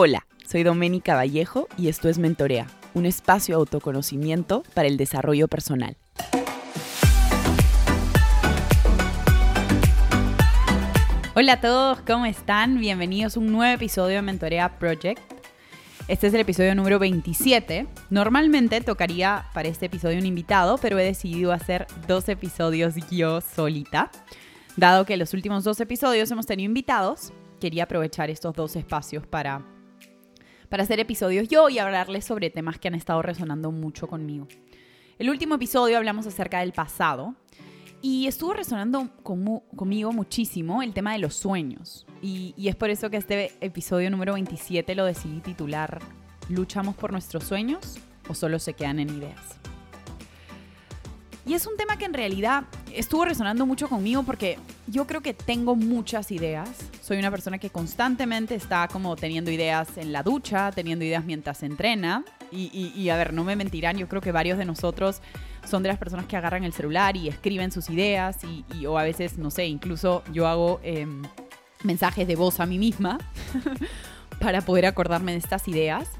Hola, soy Doménica Vallejo y esto es Mentorea, un espacio de autoconocimiento para el desarrollo personal. Hola a todos, ¿cómo están? Bienvenidos a un nuevo episodio de Mentorea Project. Este es el episodio número 27. Normalmente tocaría para este episodio un invitado, pero he decidido hacer dos episodios yo solita. Dado que los últimos dos episodios hemos tenido invitados, quería aprovechar estos dos espacios para, para hacer episodios yo y hablarles sobre temas que han estado resonando mucho conmigo. El último episodio hablamos acerca del pasado y estuvo resonando conmigo muchísimo el tema de los sueños. Y, y, es por eso que este episodio número 27 lo decidí titular ¿Luchamos por nuestros sueños o solo se quedan en ideas? Y es un tema que en realidad estuvo resonando mucho conmigo porque yo creo que tengo muchas ideas. Soy una persona que constantemente está como teniendo ideas en la ducha, teniendo ideas mientras entrena. Y, a ver, no me mentirán, yo creo que varios de nosotros son de las personas que agarran el celular y escriben sus ideas y, o a veces, no sé, incluso yo hago em, mensajes de voz a mí misma para poder acordarme de estas ideas.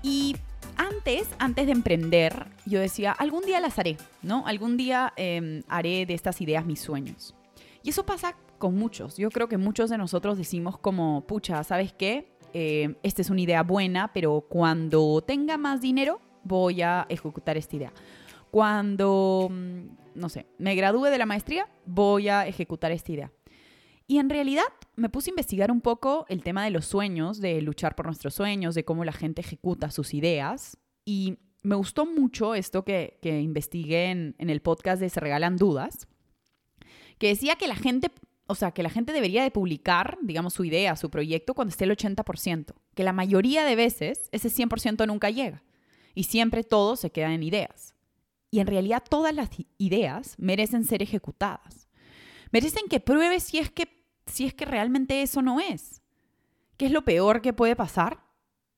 Y antes, antes de emprender, yo decía, algún día las haré, ¿no? Algún día em, haré de estas ideas mis sueños. Y eso pasa con muchos. Yo creo que muchos de nosotros decimos como, pucha, ¿sabes qué? Eh, esta es una idea buena, pero cuando tenga más dinero voy a ejecutar esta idea. Cuando, mm, no sé, me gradúe de la maestría, voy a ejecutar esta idea. Y en realidad me puse a investigar un poco el tema de los sueños, de luchar por nuestros sueños, de cómo la gente ejecuta sus ideas. Y me gustó mucho esto que, que investigué en, en el podcast de Se Regalan Dudas, que decía que la gente o sea, que la gente debería de publicar, digamos, su idea, su proyecto cuando esté el 80%, que la mayoría de veces ese 100% nunca llega y siempre todo se queda en ideas. Y en realidad todas las ideas merecen ser ejecutadas. Merecen que pruebes si es que, si es que realmente eso no es. ¿Qué es lo peor que puede pasar?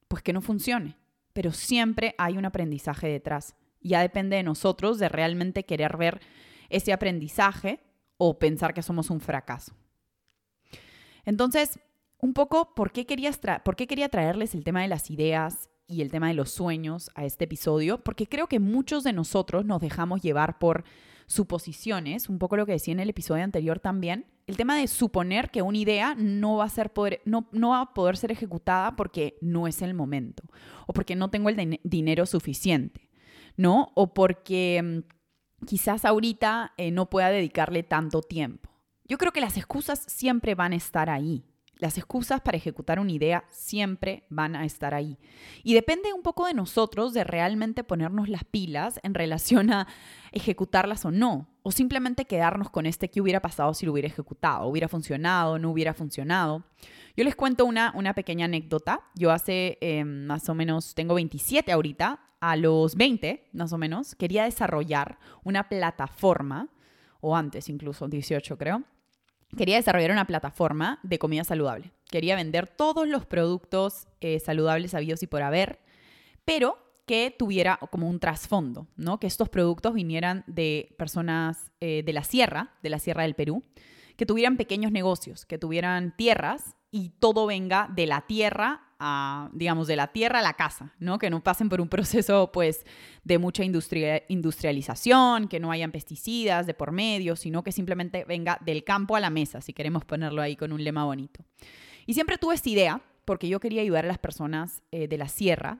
Pues que no funcione. Pero siempre hay un aprendizaje detrás. Ya depende de nosotros de realmente querer ver ese aprendizaje o pensar que somos un fracaso. Entonces, un poco, ¿por qué, ¿por qué quería traerles el tema de las ideas y el tema de los sueños a este episodio, porque creo que muchos de nosotros nos dejamos llevar por suposiciones, un poco lo que decía en el episodio anterior también, el tema de suponer que una idea no va a, ser poder, no, no va a poder ser ejecutada porque no es el momento, o porque no tengo el dinero suficiente, ¿no? O porque mm, quizás ahorita eh, no pueda dedicarle tanto tiempo. Yo creo que las excusas siempre van a estar ahí, las excusas para ejecutar una idea siempre van a estar ahí. Y depende un poco de nosotros de realmente ponernos las pilas en relación a ejecutarlas o no. O simplemente quedarnos con este que hubiera pasado si lo hubiera ejecutado. Hubiera funcionado, no hubiera funcionado. Yo les cuento una, una pequeña anécdota. Yo hace em, más o menos, tengo 27 ahorita. A los 20, más o menos, quería desarrollar una plataforma, o antes incluso, 18 creo, quería desarrollar una plataforma de comida saludable. Quería vender todos los productos eh, saludables habidos y por haber, pero que tuviera como un trasfondo, ¿no? Que estos productos vinieran de personas eh, de la sierra, de la sierra del Perú, que tuvieran pequeños negocios, que tuvieran tierras y todo venga de la tierra digamos, de la tierra a la casa, ¿no? Que no pasen por un proceso, pues, de mucha industrialización, que no hayan pesticidas de por medio, sino que simplemente venga del campo a la mesa, si queremos ponerlo ahí con un lema bonito. Y siempre tuve esta idea, porque yo quería ayudar a las personas eh, de la sierra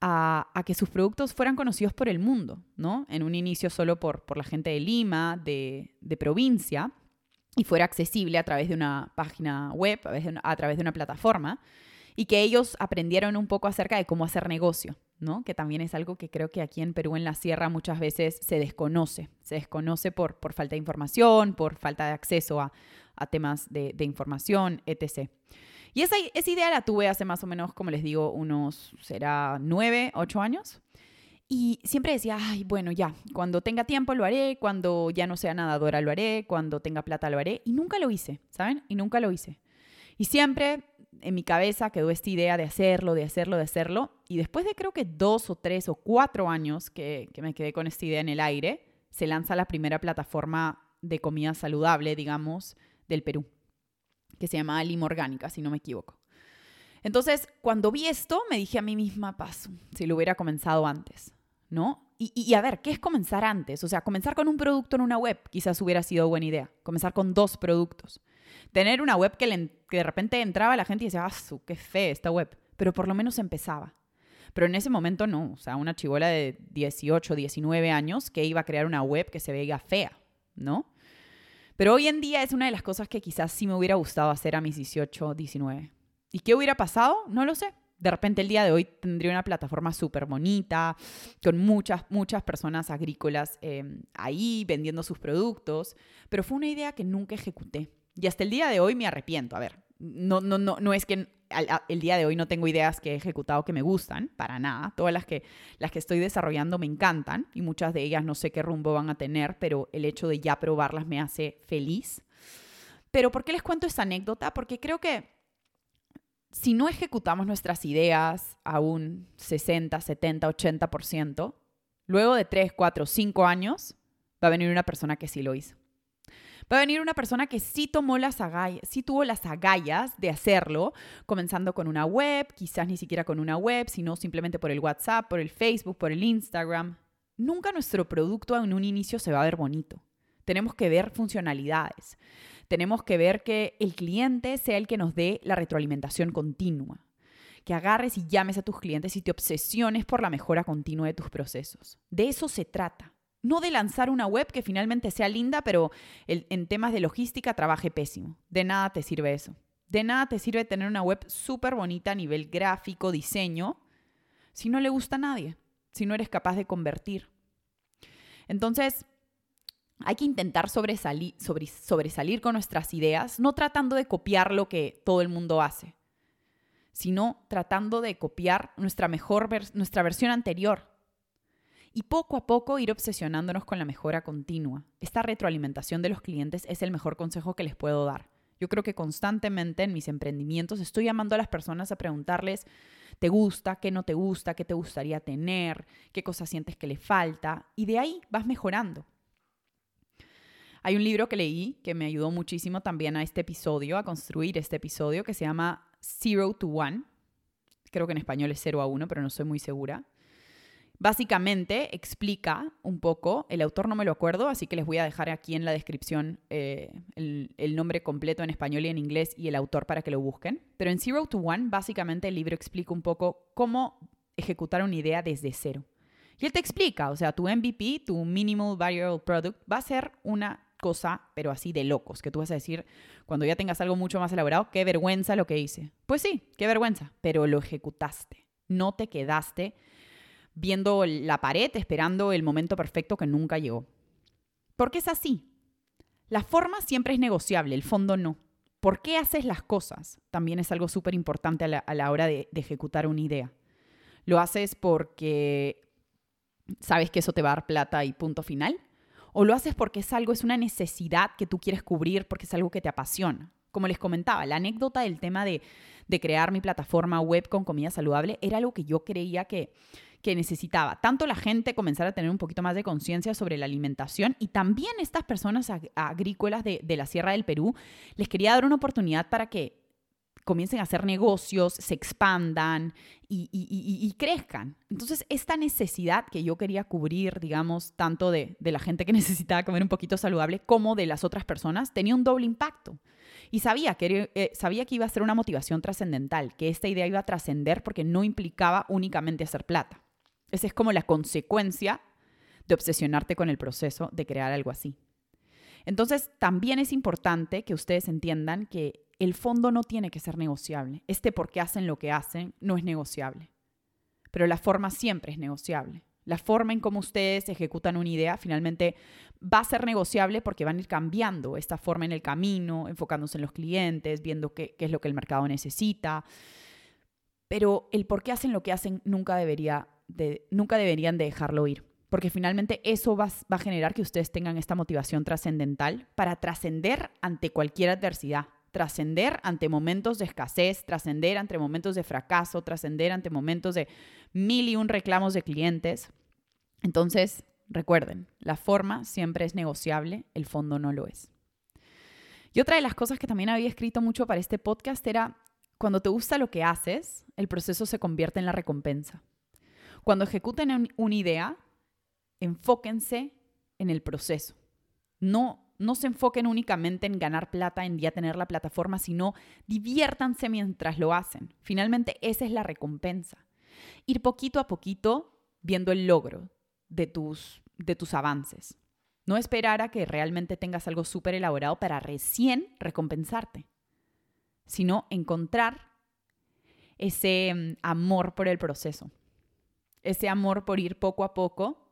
a, que sus productos fueran conocidos por el mundo, ¿no? En un inicio solo por, por la gente de Lima, de, de provincia, y fuera accesible a través de una página web, a través de una plataforma y que ellos aprendieron un poco acerca de cómo hacer negocio, ¿no? Que también es algo que creo que aquí en Perú, en la sierra, muchas veces se desconoce. Se desconoce por, por falta de información, por falta de acceso a, temas de, información, etc. Y esa, esa idea la tuve hace más o menos, como les digo, unos, será nueve, ocho años. Y siempre decía, ay, bueno, ya, cuando tenga tiempo lo haré, cuando ya no sea nadadora lo haré, cuando tenga plata lo haré. Y nunca lo hice, ¿saben? Y nunca lo hice. Y siempre en mi cabeza quedó esta idea de hacerlo, de hacerlo, de hacerlo. Y después de creo que dos o tres o cuatro años que, me quedé con esta idea en el aire, se lanza la primera plataforma de comida saludable, digamos, del Perú, que se llama Lima Orgánica, si no me equivoco. Entonces, cuando vi esto, me dije a mí misma, paso, si lo hubiera comenzado antes, ¿no? Y, a ver, ¿qué es comenzar antes? O sea, comenzar con un producto en una web quizás hubiera sido buena idea. Comenzar con dos productos. Tener una web que, de repente entraba la gente y decía, ¡ah, qué fe esta web! Pero por lo menos empezaba. Pero en ese momento no. O sea, una chivola de 18, 19 años que iba a crear una web que se veía fea, ¿no? Pero hoy en día es una de las cosas que quizás sí me hubiera gustado hacer a mis 18, 19. ¿Y qué hubiera pasado? No lo sé de repente el día de hoy tendría una plataforma súper bonita, con muchas, muchas personas agrícolas em, ahí vendiendo sus productos, pero fue una idea que nunca ejecuté. Y hasta el día de hoy me arrepiento. A ver, no, no, no, no es que el día de hoy no tengo ideas que he ejecutado que me gustan, para nada. Todas las que, las que estoy desarrollando me encantan y muchas de ellas no sé qué rumbo van a tener, pero el hecho de ya probarlas me hace feliz. Pero ¿por qué les cuento esta anécdota? Porque creo que si no ejecutamos nuestras ideas a un 60, 70, 80%, luego de 3, 4, 5 años, va a venir una persona que sí lo hizo. Va a venir una persona que sí tomó las agallas, sí tuvo las agallas de hacerlo, comenzando con una web, quizás ni siquiera con una web, sino simplemente por el WhatsApp, por el Facebook, por el Instagram. Nunca nuestro producto en un inicio se va a ver bonito. Tenemos que ver funcionalidades tenemos que ver que el cliente sea el que nos dé la retroalimentación continua. Que agarres y llames a tus clientes y te obsesiones por la mejora continua de tus procesos. De eso se trata. No de lanzar una web que finalmente sea linda, pero en temas de logística trabaje pésimo. De nada te sirve eso. De nada te sirve tener una web súper bonita a nivel gráfico, diseño, si no le gusta a nadie, si no eres capaz de convertir. Entonces, hay que intentar sobresalir, con nuestras ideas, no tratando de copiar lo que todo el mundo hace, sino tratando de copiar nuestra mejor nuestra versión anterior. Y poco a poco ir obsesionándonos con la mejora continua. Esta retroalimentación de los clientes es el mejor consejo que les puedo dar. Yo creo que constantemente en mis emprendimientos estoy llamando a las personas a preguntarles, ¿te gusta? ¿Qué no te gusta? ¿Qué te gustaría tener? ¿Qué cosas sientes que le falta? Y de ahí vas mejorando. Hay un libro que leí que me ayudó muchísimo también a este episodio, a construir este episodio, que se llama Zero to One. Creo que en español es 0 a 1, pero no soy muy segura. Básicamente explica un poco, el autor no me lo acuerdo, así que les voy a dejar aquí en la descripción eh, el, el, nombre completo en español y en inglés y el autor para que lo busquen. Pero en Zero to One, básicamente el libro explica un poco cómo ejecutar una idea desde cero. Y él te explica, o sea, tu MVP, tu Minimal Viable Product, va a ser una cosa, pero así de locos, que tú vas a decir, cuando ya tengas algo mucho más elaborado, qué vergüenza lo que hice. Pues sí, qué vergüenza, pero lo ejecutaste. No te quedaste viendo la pared esperando el momento perfecto que nunca llegó. Porque es así. La forma siempre es negociable, el fondo no. ¿Por qué haces las cosas? También es algo súper importante a la, hora de ejecutar una idea. Lo haces porque sabes que eso te va a dar plata y punto final o lo haces porque es algo, es una necesidad que tú quieres cubrir porque es algo que te apasiona. Como les comentaba, la anécdota del tema de, crear mi plataforma web con comida saludable era algo que yo creía que, que necesitaba. Tanto la gente comenzar a tener un poquito más de conciencia sobre la alimentación y también estas personas agrícolas de, de la Sierra del Perú, les quería dar una oportunidad para que comiencen a hacer negocios, se expandan y, crezcan. Entonces, esta necesidad que yo quería cubrir, digamos, tanto de, la gente que necesitaba comer un poquito saludable como de las otras personas, tenía un doble impacto. Y sabía que, eh, sabía que iba a ser una motivación trascendental, que esta idea iba a trascender porque no implicaba únicamente hacer plata. Esa es como la consecuencia de obsesionarte con el proceso de crear algo así. Entonces, también es importante que ustedes entiendan que el fondo no tiene que ser negociable. Este por qué hacen lo que hacen no es negociable. Pero la forma siempre es negociable. La forma en cómo ustedes ejecutan una idea finalmente va a ser negociable porque van a ir cambiando esta forma en el camino, enfocándose en los clientes, viendo qué, es lo que el mercado necesita. Pero el por qué hacen lo que hacen nunca, debería de, nunca deberían de dejarlo ir. Porque finalmente eso va a generar que ustedes tengan esta motivación trascendental para trascender ante cualquier adversidad, trascender ante momentos de escasez, trascender ante momentos de fracaso, trascender ante momentos de mil y un reclamos de clientes. Entonces, recuerden, la forma siempre es negociable, el fondo no lo es. Y otra de las cosas que también había escrito mucho para este podcast era cuando te gusta lo que haces, el proceso se convierte en la recompensa. Cuando ejecuten una idea, enfóquense en el proceso. No, no se enfoquen únicamente en ganar plata, en ya tener la plataforma, sino diviértanse mientras lo hacen. Finalmente, esa es la recompensa. Ir poquito a poquito viendo el logro de tus, de tus avances. No esperar a que realmente tengas algo súper elaborado para recién recompensarte, sino encontrar ese mm, amor por el proceso, ese amor por ir poco a poco.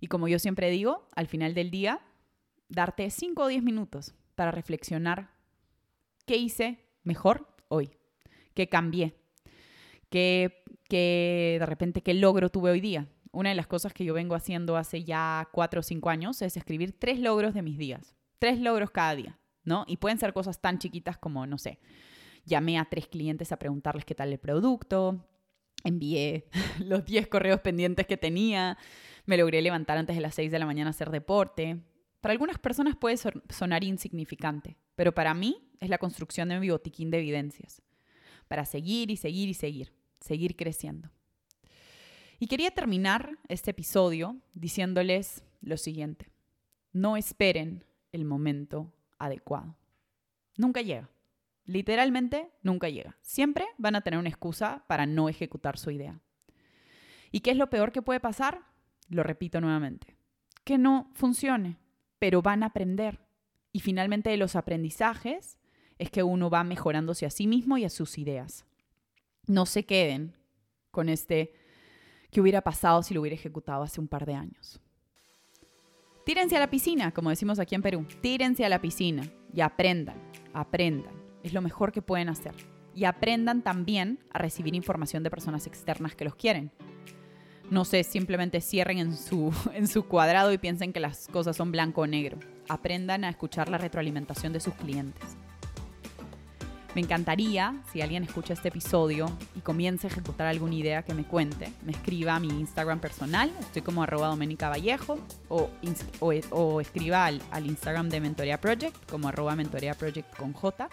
Y como yo siempre digo, al final del día, darte 5 o 10 minutos para reflexionar qué hice mejor hoy, qué cambié, qué, qué de repente qué logro tuve hoy día, una de las cosas que yo vengo haciendo hace ya cuatro o cinco años es escribir tres logros de mis días. Tres logros cada día, ¿no? Y pueden ser cosas tan chiquitas como, no sé, llamé a tres clientes a preguntarles qué tal el producto, envié los 10 correos pendientes que tenía, me logré levantar antes de las 6 de la mañana a hacer deporte. Para algunas personas puede sonar insignificante, pero para mí es la construcción de mi botiquín de evidencias, para seguir y seguir y seguir, seguir creciendo. Y quería terminar este episodio diciéndoles lo siguiente. No esperen el momento adecuado. Nunca llega. Literalmente nunca llega. Siempre van a tener una excusa para no ejecutar su idea. ¿Y qué es lo peor que puede pasar? Lo repito nuevamente. Que no funcione, pero van a aprender. Y finalmente de los aprendizajes es que uno va mejorándose a sí mismo y a sus ideas. No se queden con este qué hubiera pasado si lo hubiera ejecutado hace un par de años. Tírense a la piscina, como decimos aquí en Perú. Tírense a la piscina y aprendan, aprendan. Es lo mejor que pueden hacer. Y aprendan también a recibir información de personas externas que los quieren. No sé, simplemente cierren en su, en su cuadrado y piensen que las cosas son blanco o negro. Aprendan a escuchar la retroalimentación de sus clientes. Me encantaría, si alguien escucha este episodio y comienza a ejecutar alguna idea que me cuente, me escriba a mi Instagram personal, estoy como arroba Doménica Vallejo, o, escriba al, al, Instagram de Mentoría Project, como arroba Mentoría Project con J.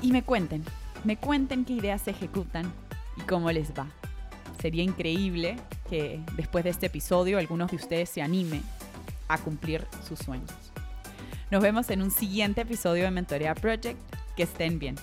Y me cuenten, me cuenten qué ideas se ejecutan y cómo les va. Sería increíble que después de este episodio algunos de ustedes se anime a cumplir sus sueños. Nos vemos en un siguiente episodio de Mentoría Project. Que estén bien.